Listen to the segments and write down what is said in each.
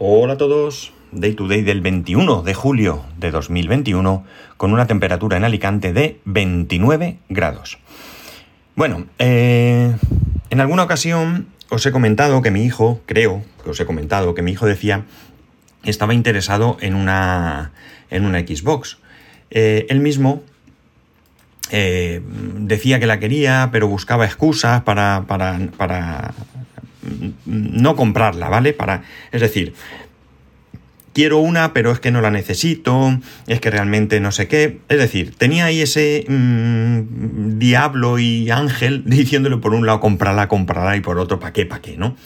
Hola a todos, Day to Day del 21 de julio de 2021 con una temperatura en Alicante de 29 grados. Bueno, eh, en alguna ocasión os he comentado que mi hijo, creo que os he comentado que mi hijo decía estaba interesado en una, en una Xbox. Eh, él mismo eh, decía que la quería, pero buscaba excusas para, para, para no comprarla, ¿vale? Para, es decir, quiero una, pero es que no la necesito, es que realmente no sé qué. Es decir, tenía ahí ese mmm, diablo y ángel diciéndole por un lado comprarla, comprarla y por otro, ¿para qué, para qué, no?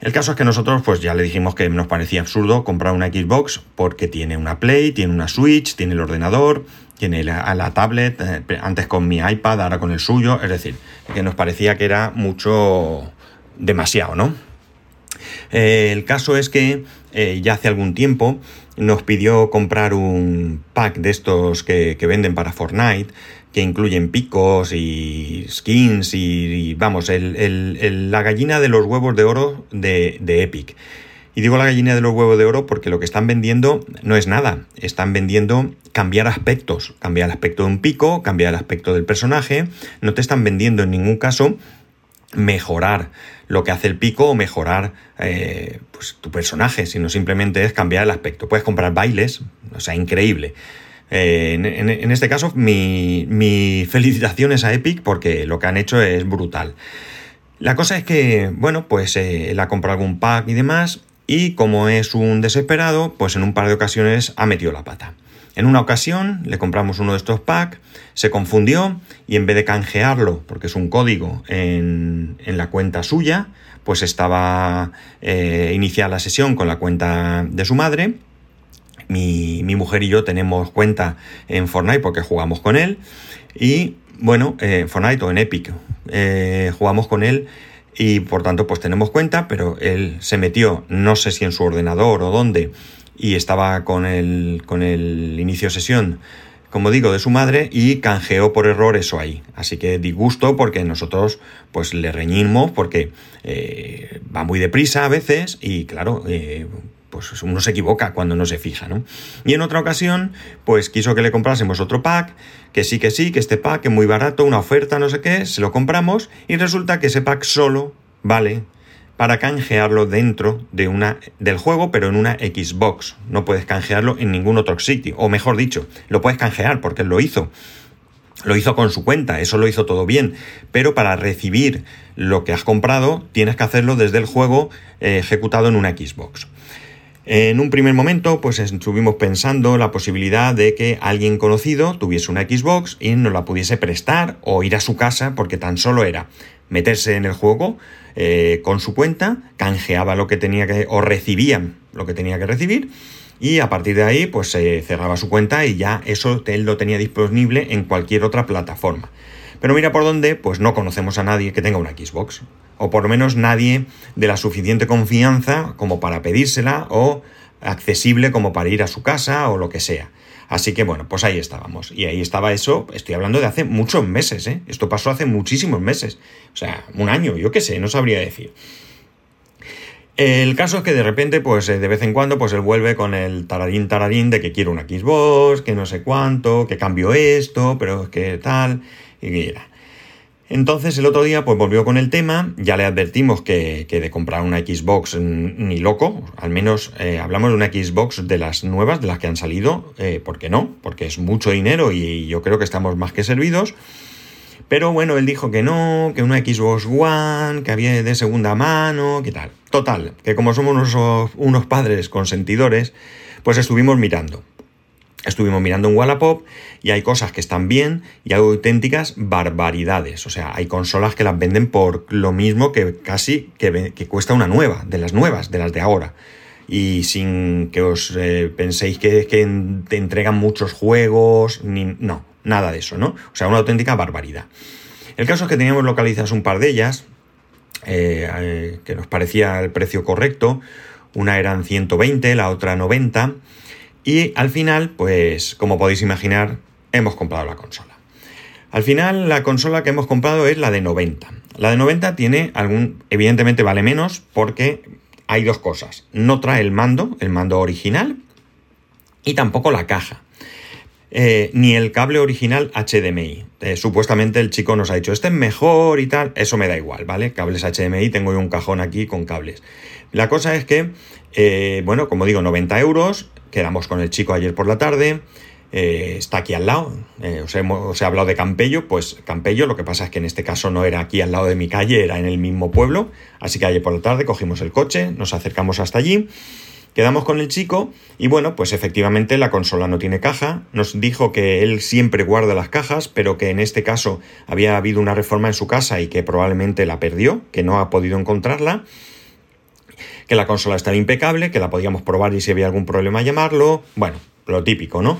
El caso es que nosotros pues ya le dijimos que nos parecía absurdo comprar una Xbox porque tiene una Play, tiene una Switch, tiene el ordenador, tiene la, la tablet, eh, antes con mi iPad, ahora con el suyo, es decir, que nos parecía que era mucho demasiado, ¿no? Eh, el caso es que eh, ya hace algún tiempo nos pidió comprar un pack de estos que, venden para Fortnite, que incluyen picos y skins y, vamos, la gallina de los huevos de oro de, de Epic. Y digo la gallina de los huevos de oro porque lo que están vendiendo no es nada. Están vendiendo cambiar aspectos. Cambiar el aspecto de un pico, cambiar el aspecto del personaje. No te están vendiendo en ningún caso mejorar lo que hace el pico o mejorar eh, pues, tu personaje, sino simplemente es cambiar el aspecto. Puedes comprar bailes, o sea, increíble. Eh, en, este caso, mi, mi felicitaciones a Epic porque lo que han hecho es brutal. La cosa es que, bueno, pues eh, él ha comprado algún pack y demás, y como es un desesperado, pues en un par de ocasiones ha metido la pata. En una ocasión le compramos uno de estos packs, se confundió y en vez de canjearlo, porque es un código en, en la cuenta suya, pues estaba eh, iniciada la sesión con la cuenta de su madre. Mi, mi, mujer y yo tenemos cuenta en Fortnite porque jugamos con él. Y bueno, eh, Fortnite o en Epic eh, jugamos con él y por tanto pues tenemos cuenta, pero él se metió, no sé si en su ordenador o dónde, y estaba con el, con el inicio sesión, como digo, de su madre y canjeó por error eso ahí. Así que disgusto porque nosotros pues le reñimos porque eh, va muy deprisa a veces y claro, eh, pues uno se equivoca cuando no se fija, ¿no? Y en otra ocasión, pues quiso que le comprásemos otro pack, que sí, que sí, que este pack es muy barato, una oferta, no sé qué, se lo compramos y resulta que ese pack solo vale para canjearlo dentro de una, del juego, pero en una Xbox. No puedes canjearlo en ningún otro sitio. O mejor dicho, lo puedes canjear porque lo hizo. Lo hizo con su cuenta, eso lo hizo todo bien. Pero para recibir lo que has comprado, tienes que hacerlo desde el juego eh, ejecutado en una Xbox. En un primer momento, pues estuvimos pensando la posibilidad de que alguien conocido tuviese una Xbox y nos la pudiese prestar o ir a su casa, porque tan solo era meterse en el juego eh, con su cuenta, canjeaba lo que tenía que, o recibían lo que tenía que recibir, y a partir de ahí, pues se cerraba su cuenta y ya eso él lo tenía disponible en cualquier otra plataforma. Pero mira por dónde, pues no conocemos a nadie que tenga una Xbox. O por lo menos nadie de la suficiente confianza como para pedírsela o accesible como para ir a su casa o lo que sea. Así que bueno, pues ahí estábamos. Y ahí estaba eso, estoy hablando de hace muchos meses, ¿eh? Esto pasó hace muchísimos meses. O sea, un año, yo qué sé, no sabría decir. El caso es que de repente, pues eh, de vez en cuando, pues él vuelve con el tararín tararín de que quiere una Xbox, que no sé cuánto, que cambio esto, pero que tal, y mira. Entonces el otro día pues volvió con el tema, ya le advertimos que, que de comprar una Xbox ni loco, al menos eh, hablamos de una Xbox de las nuevas, de las que han salido, eh, ¿por qué no? Porque es mucho dinero y yo creo que estamos más que servidos. Pero bueno, él dijo que no, que una Xbox One, que había de segunda mano, que tal. Total, que como somos unos, unos padres consentidores, pues estuvimos mirando. Estuvimos mirando en Wallapop y hay cosas que están bien y hay auténticas barbaridades. O sea, hay consolas que las venden por lo mismo que casi que, que cuesta una nueva, de las nuevas, de las de ahora. Y sin que os eh, penséis que, que te entregan muchos juegos, ni, no, nada de eso, ¿no? O sea, una auténtica barbaridad. El caso es que teníamos localizadas un par de ellas, eh, eh, que nos parecía el precio correcto. Una eran 120, la otra 90 y al final, pues como podéis imaginar, hemos comprado la consola. Al final, la consola que hemos comprado es la de 90. La de 90 tiene algún, evidentemente vale menos porque hay dos cosas. No trae el mando, el mando original, y tampoco la caja. Eh, ni el cable original HDMI. Eh, supuestamente el chico nos ha dicho, este es mejor y tal. Eso me da igual, ¿vale? Cables HDMI, tengo un cajón aquí con cables. La cosa es que, eh, bueno, como digo, 90 euros. Quedamos con el chico ayer por la tarde. está aquí al lado. os, he, hablado de Campello. Pues Campello, lo que pasa es que en este caso no era aquí al lado de mi calle, era en el mismo pueblo. Así que ayer por la tarde cogimos el coche, nos acercamos hasta allí. Quedamos con el chico y bueno, pues efectivamente la consola no tiene caja. Nos dijo que él siempre guarda las cajas, pero que en este caso había habido una reforma en su casa y que probablemente la perdió, que no ha podido encontrarla. Que la consola estaba impecable, que la podíamos probar y si había algún problema llamarlo. Bueno, lo típico, ¿no?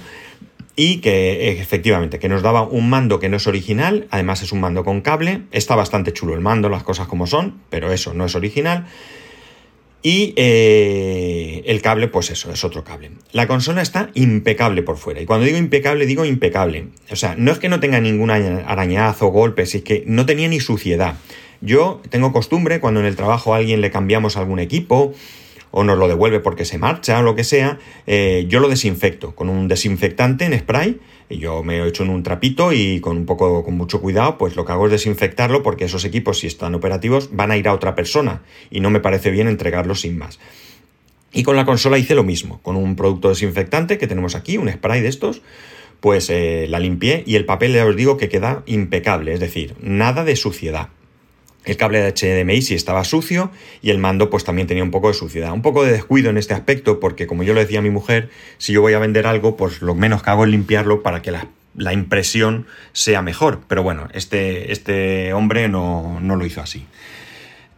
y que efectivamente que nos daba un mando que no es original, además es un mando con cable, está bastante chulo el mando, las cosas como son, pero eso no es original. Y eh, el cable, pues eso, es otro cable. La consola está impecable por fuera. Y cuando digo impecable, digo impecable. O sea, no es que no tenga ningún arañazo, golpes, es que no tenía ni suciedad. Yo tengo costumbre, cuando en el trabajo a alguien le cambiamos algún equipo, o nos lo devuelve porque se marcha o lo que sea, eh, yo lo desinfecto con un desinfectante en spray yo me he hecho en un trapito y con un poco, con mucho cuidado, pues lo que hago es desinfectarlo porque esos equipos, si están operativos, van a ir a otra persona y no me parece bien entregarlos sin más. Y con la consola hice lo mismo, con un producto desinfectante que tenemos aquí, un spray de estos, pues eh, la limpié y el papel ya os digo que queda impecable, es decir, nada de suciedad. El cable de HDMI sí estaba sucio y el mando pues también tenía un poco de suciedad. Un poco de descuido en este aspecto porque como yo le decía a mi mujer, si yo voy a vender algo pues lo menos que hago es limpiarlo para que la, impresión sea mejor. Pero bueno, este, este hombre no, lo hizo así.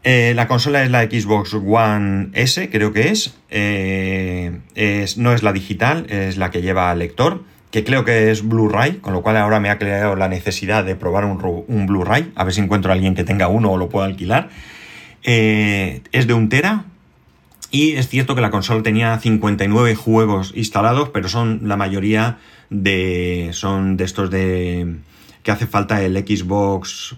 Eh, la consola es la Xbox One S, creo que es. Eh, es. No es la digital, es la que lleva lector que creo que es Blu-ray, con lo cual ahora me ha creado la necesidad de probar un, Blu-ray, a ver si encuentro a alguien que tenga uno o lo pueda alquilar. Eh, es de un tera y es cierto que la consola tenía 59 juegos instalados, pero son la mayoría de son de estos de que hace falta el Xbox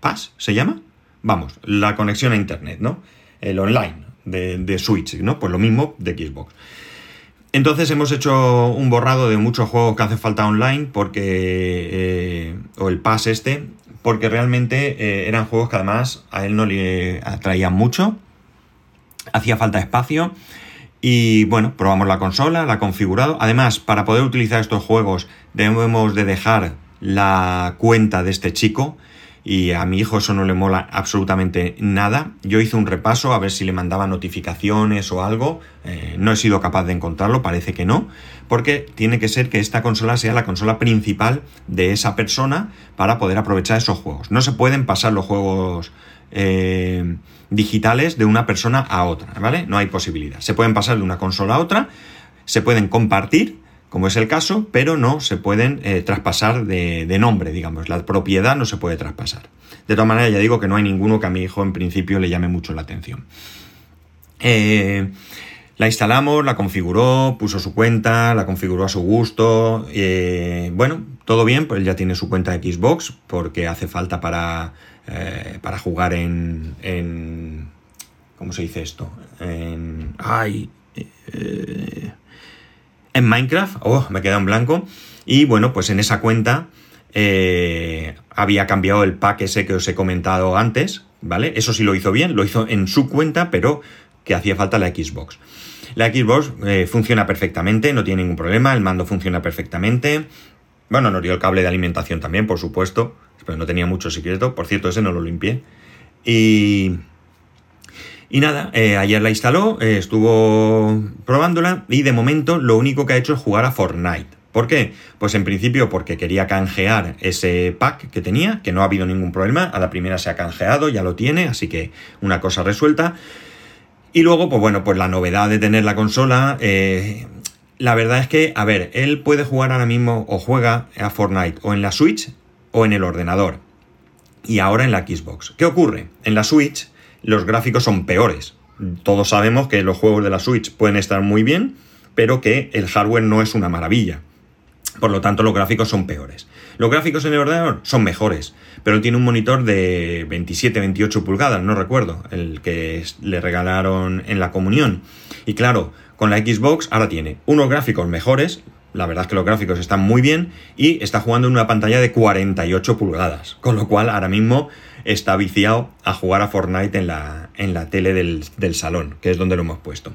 Pass, ¿se llama? Vamos, la conexión a internet, ¿no? El online de, de Switch, ¿no? Pues lo mismo de Xbox. Entonces hemos hecho un borrado de muchos juegos que hace falta online porque eh, o el pass este porque realmente eh, eran juegos que además a él no le atraían mucho. Hacía falta espacio y bueno probamos la consola la configurado. Además para poder utilizar estos juegos debemos de dejar la cuenta de este chico y a mi hijo eso no le mola absolutamente nada. Yo hice un repaso a ver si le mandaba notificaciones o algo, eh, no he sido capaz de encontrarlo, parece que no, porque tiene que ser que esta consola sea la consola principal de esa persona para poder aprovechar esos juegos. No se pueden pasar los juegos eh, digitales de una persona a otra, ¿vale? No hay posibilidad. Se pueden pasar de una consola a otra, se pueden compartir, como es el caso, pero no se pueden eh, traspasar de, nombre, digamos. La propiedad no se puede traspasar. De todas maneras, ya digo que no hay ninguno que a mi hijo en principio le llame mucho la atención. Eh, la instalamos, la configuró, puso su cuenta, la configuró a su gusto. Eh, bueno, todo bien, pues ya tiene su cuenta de Xbox porque hace falta para, para jugar en, en, ¿Cómo se dice esto? ¡Ay! En Minecraft, oh, me queda en blanco, y bueno, pues en esa cuenta eh, había cambiado el pack ese que os he comentado antes, ¿vale? Eso sí lo hizo bien, lo hizo en su cuenta, pero que hacía falta la Xbox. La Xbox eh, funciona perfectamente, no tiene ningún problema, el mando funciona perfectamente. Bueno, nos dio el cable de alimentación también, por supuesto, pero no tenía mucho secreto. Por cierto, ese no lo limpié. Y, y nada, eh, ayer la instaló, eh, estuvo probándola y de momento lo único que ha hecho es jugar a Fortnite. ¿Por qué? Pues en principio porque quería canjear ese pack que tenía, que no ha habido ningún problema, a la primera se ha canjeado, ya lo tiene, así que una cosa resuelta. Y luego, pues bueno, pues la novedad de tener la consola, eh, la verdad es que, a ver, él puede jugar ahora mismo o juega a Fortnite o en la Switch o en el ordenador. Y ahora en la Xbox. ¿Qué ocurre? En la Switch los gráficos son peores. Todos sabemos que los juegos de la Switch pueden estar muy bien, pero que el hardware no es una maravilla. Por lo tanto, los gráficos son peores. Los gráficos en el ordenador son mejores, pero tiene un monitor de 27-28 pulgadas, no recuerdo, el que le regalaron en la comunión. Y claro, con la Xbox ahora tiene unos gráficos mejores, la verdad es que los gráficos están muy bien y está jugando en una pantalla de 48 pulgadas, con lo cual ahora mismo está viciado a jugar a Fortnite en la, en la tele del, salón, que es donde lo hemos puesto.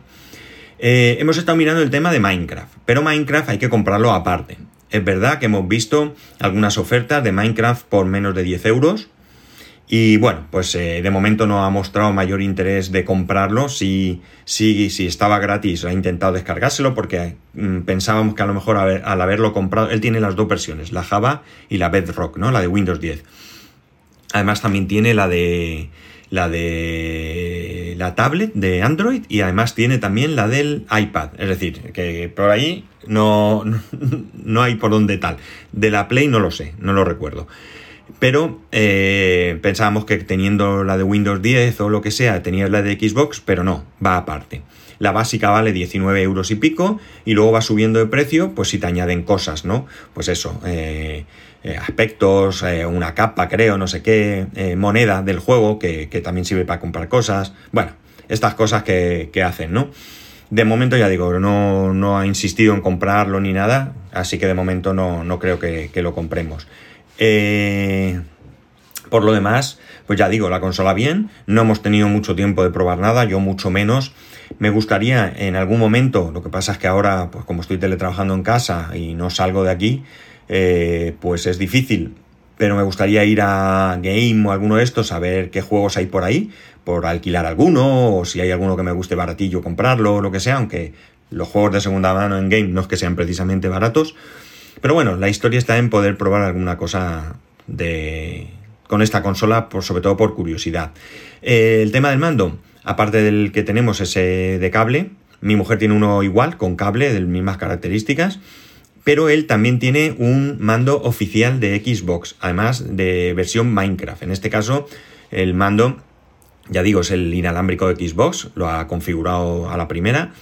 Eh, hemos estado mirando el tema de Minecraft, pero Minecraft hay que comprarlo aparte. Es verdad que hemos visto algunas ofertas de Minecraft por menos de 10 euros. Y bueno, pues eh, de momento no ha mostrado mayor interés de comprarlo. Si, si, si estaba gratis, ha intentado descargárselo porque mm, pensábamos que a lo mejor al haberlo comprado, él tiene las dos versiones, la Java y la Bedrock, ¿no? La de Windows 10. Además también tiene la de la de la tablet de Android y además tiene también la del iPad. Es decir, que por ahí no, no hay por dónde tal. De la Play no lo sé, no lo recuerdo. Pero eh, pensábamos que teniendo la de Windows 10 o lo que sea, tenía la de Xbox, pero no, va aparte. La básica vale 19 euros y pico y luego va subiendo de precio, pues si te añaden cosas, ¿no? Pues eso, eh, eh, aspectos, una capa, creo, no sé qué, moneda del juego que, también sirve para comprar cosas. Bueno, estas cosas que, hacen, ¿no? De momento ya digo, no, no, ha insistido en comprarlo ni nada, así que de momento no, no creo que, que lo compremos. Eh, por lo demás, pues ya digo, la consola bien, no hemos tenido mucho tiempo de probar nada, yo mucho menos. Me gustaría en algún momento, lo que pasa es que ahora, pues como estoy teletrabajando en casa y no salgo de aquí, eh, pues es difícil. Pero me gustaría ir a Game o alguno de estos a ver qué juegos hay por ahí, por alquilar alguno, o si hay alguno que me guste baratillo comprarlo, o lo que sea, aunque los juegos de segunda mano en Game no es que sean precisamente baratos. Pero bueno, la historia está en poder probar alguna cosa de con esta consola, por, sobre todo por curiosidad. Eh, el tema del mando, aparte del que tenemos ese de cable, mi mujer tiene uno igual, con cable, de mismas características, pero él también tiene un mando oficial de Xbox, además de versión Minecraft. En este caso, el mando, ya digo, es el inalámbrico de Xbox, lo ha configurado a la primera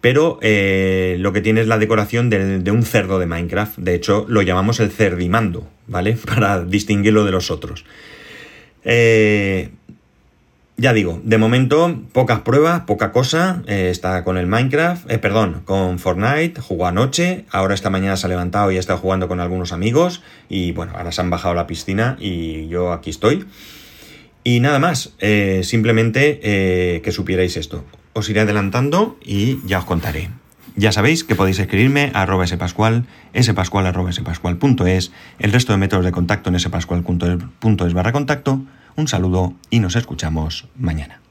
pero eh, lo que tiene es la decoración de, un cerdo de Minecraft. De hecho, lo llamamos el cerdimando, ¿vale? Para distinguirlo de los otros. Eh, ya digo, de momento, pocas pruebas, poca cosa. Eh, está con el Minecraft, perdón, con Fortnite, jugó anoche, ahora esta mañana se ha levantado y ha estado jugando con algunos amigos. Y bueno, ahora se han bajado a la piscina y yo aquí estoy. Y nada más, simplemente que supierais esto os iré adelantando y ya os contaré. Ya sabéis que podéis escribirme a arroba spascual, spascual spascual.es, el resto de métodos de contacto en spascual.es barra contacto. Un saludo y nos escuchamos mañana.